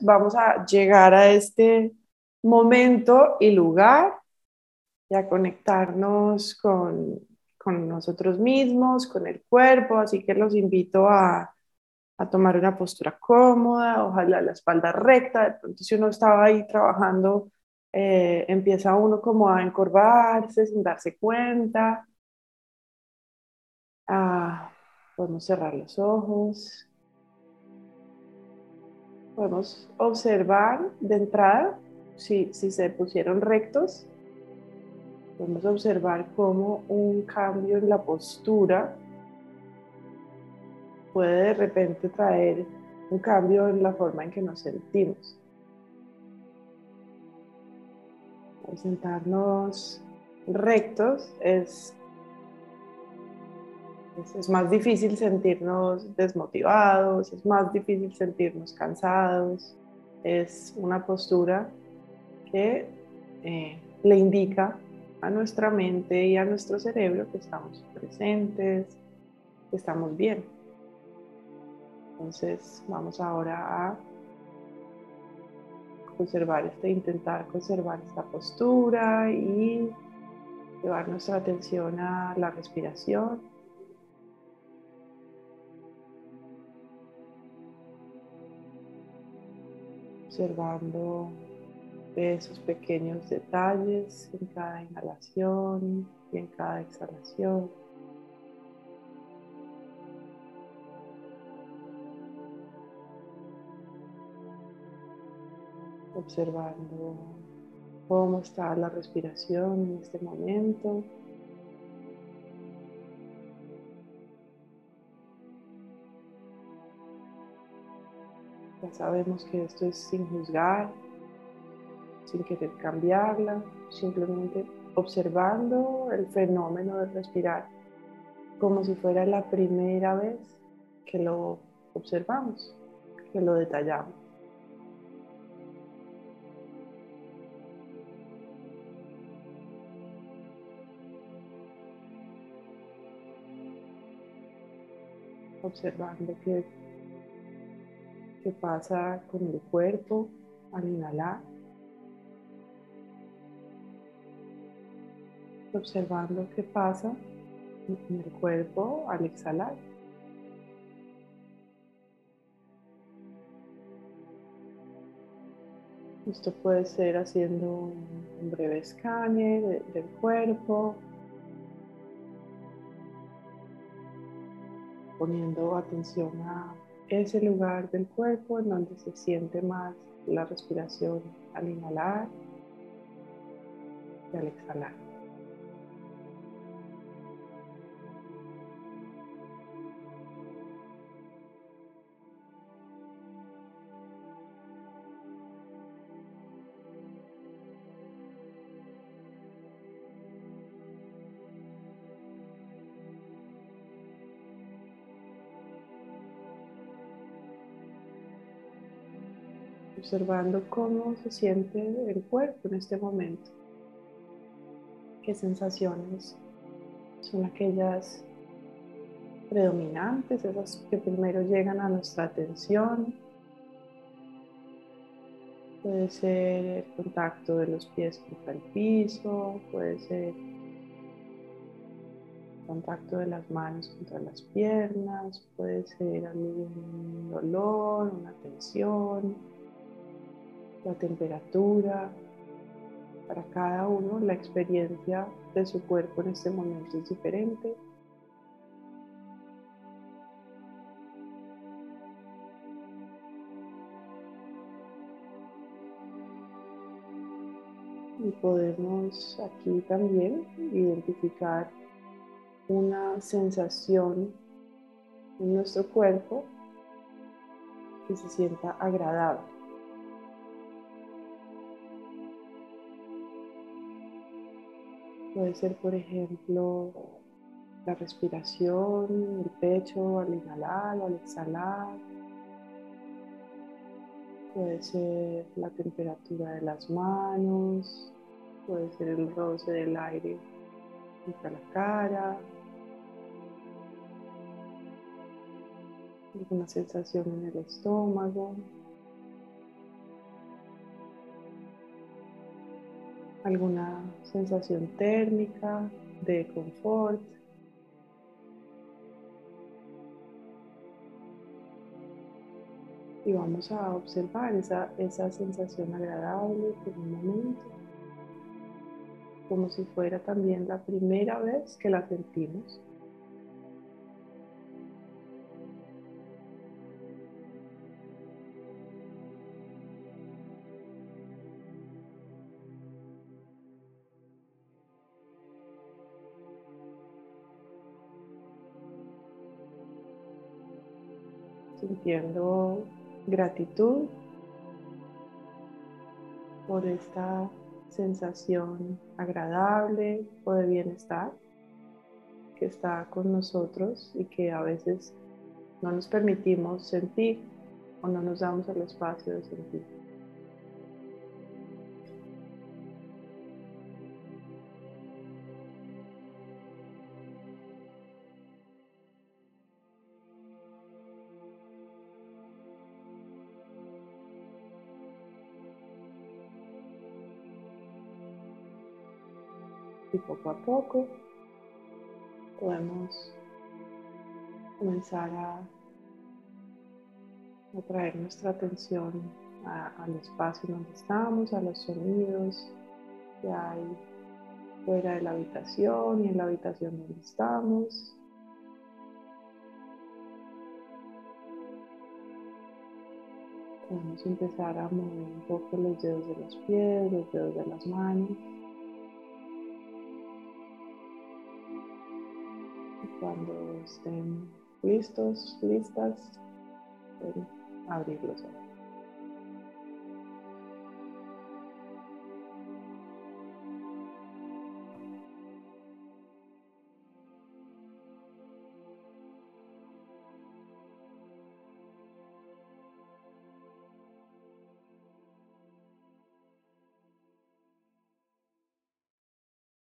Vamos a llegar a este momento y lugar y a conectarnos con, con nosotros mismos, con el cuerpo, así que los invito a, a tomar una postura cómoda, ojalá la espalda recta, de pronto si uno estaba ahí trabajando, eh, empieza uno como a encorvarse sin darse cuenta. Ah, podemos cerrar los ojos. Podemos observar de entrada si, si se pusieron rectos. Podemos observar cómo un cambio en la postura puede de repente traer un cambio en la forma en que nos sentimos. Sentarnos rectos es, es, más difícil sentirnos desmotivados, es más difícil sentirnos cansados. Es una postura que eh, le indica a nuestra mente y a nuestro cerebro que estamos presentes, que estamos bien. Entonces vamos ahora a conservar este, intentar conservar esta postura y llevar nuestra atención a la respiración. Observando esos pequeños detalles en cada inhalación y en cada exhalación. observando cómo está la respiración en este momento. Sabemos que esto es sin juzgar, sin querer cambiarla, simplemente observando el fenómeno de respirar como si fuera la primera vez que lo observamos, que lo detallamos. observando qué, qué pasa con el cuerpo al inhalar. Observando qué pasa en el cuerpo al exhalar. Esto puede ser haciendo un breve escáner del cuerpo, poniendo atención a ese lugar del cuerpo en donde se siente más la respiración al inhalar y al exhalar. Observando cómo se siente el cuerpo en este momento. ¿Qué sensaciones son aquellas predominantes, esas que primero llegan a nuestra atención? Puede ser el contacto de los pies contra el piso, puede ser el contacto de las manos contra las piernas, puede ser algún dolor, una tensión, la temperatura. Para cada uno la experiencia de su cuerpo en este momento es diferente. Y podemos aquí también identificar una sensación en nuestro cuerpo que se sienta agradable. Puede ser, por ejemplo, la respiración, el pecho al inhalar o al exhalar. Puede ser la temperatura de las manos, puede ser el roce del aire contra la cara, alguna sensación en el estómago. Alguna sensación térmica de confort. Y vamos a observar esa, esa sensación agradable por un momento, como si fuera también la primera vez que la sentimos. Sintiendo gratitud por esta sensación agradable o de bienestar que está con nosotros y que a veces no nos permitimos sentir o no nos damos el espacio de sentir. Y poco a poco podemos comenzar a, traer nuestra atención al espacio donde estamos, a los sonidos que hay fuera de la habitación y en la habitación donde estamos. Podemos empezar a mover un poco los dedos de los pies, los dedos de las manos. Cuando estén listos, listas, pueden abrir los ojos.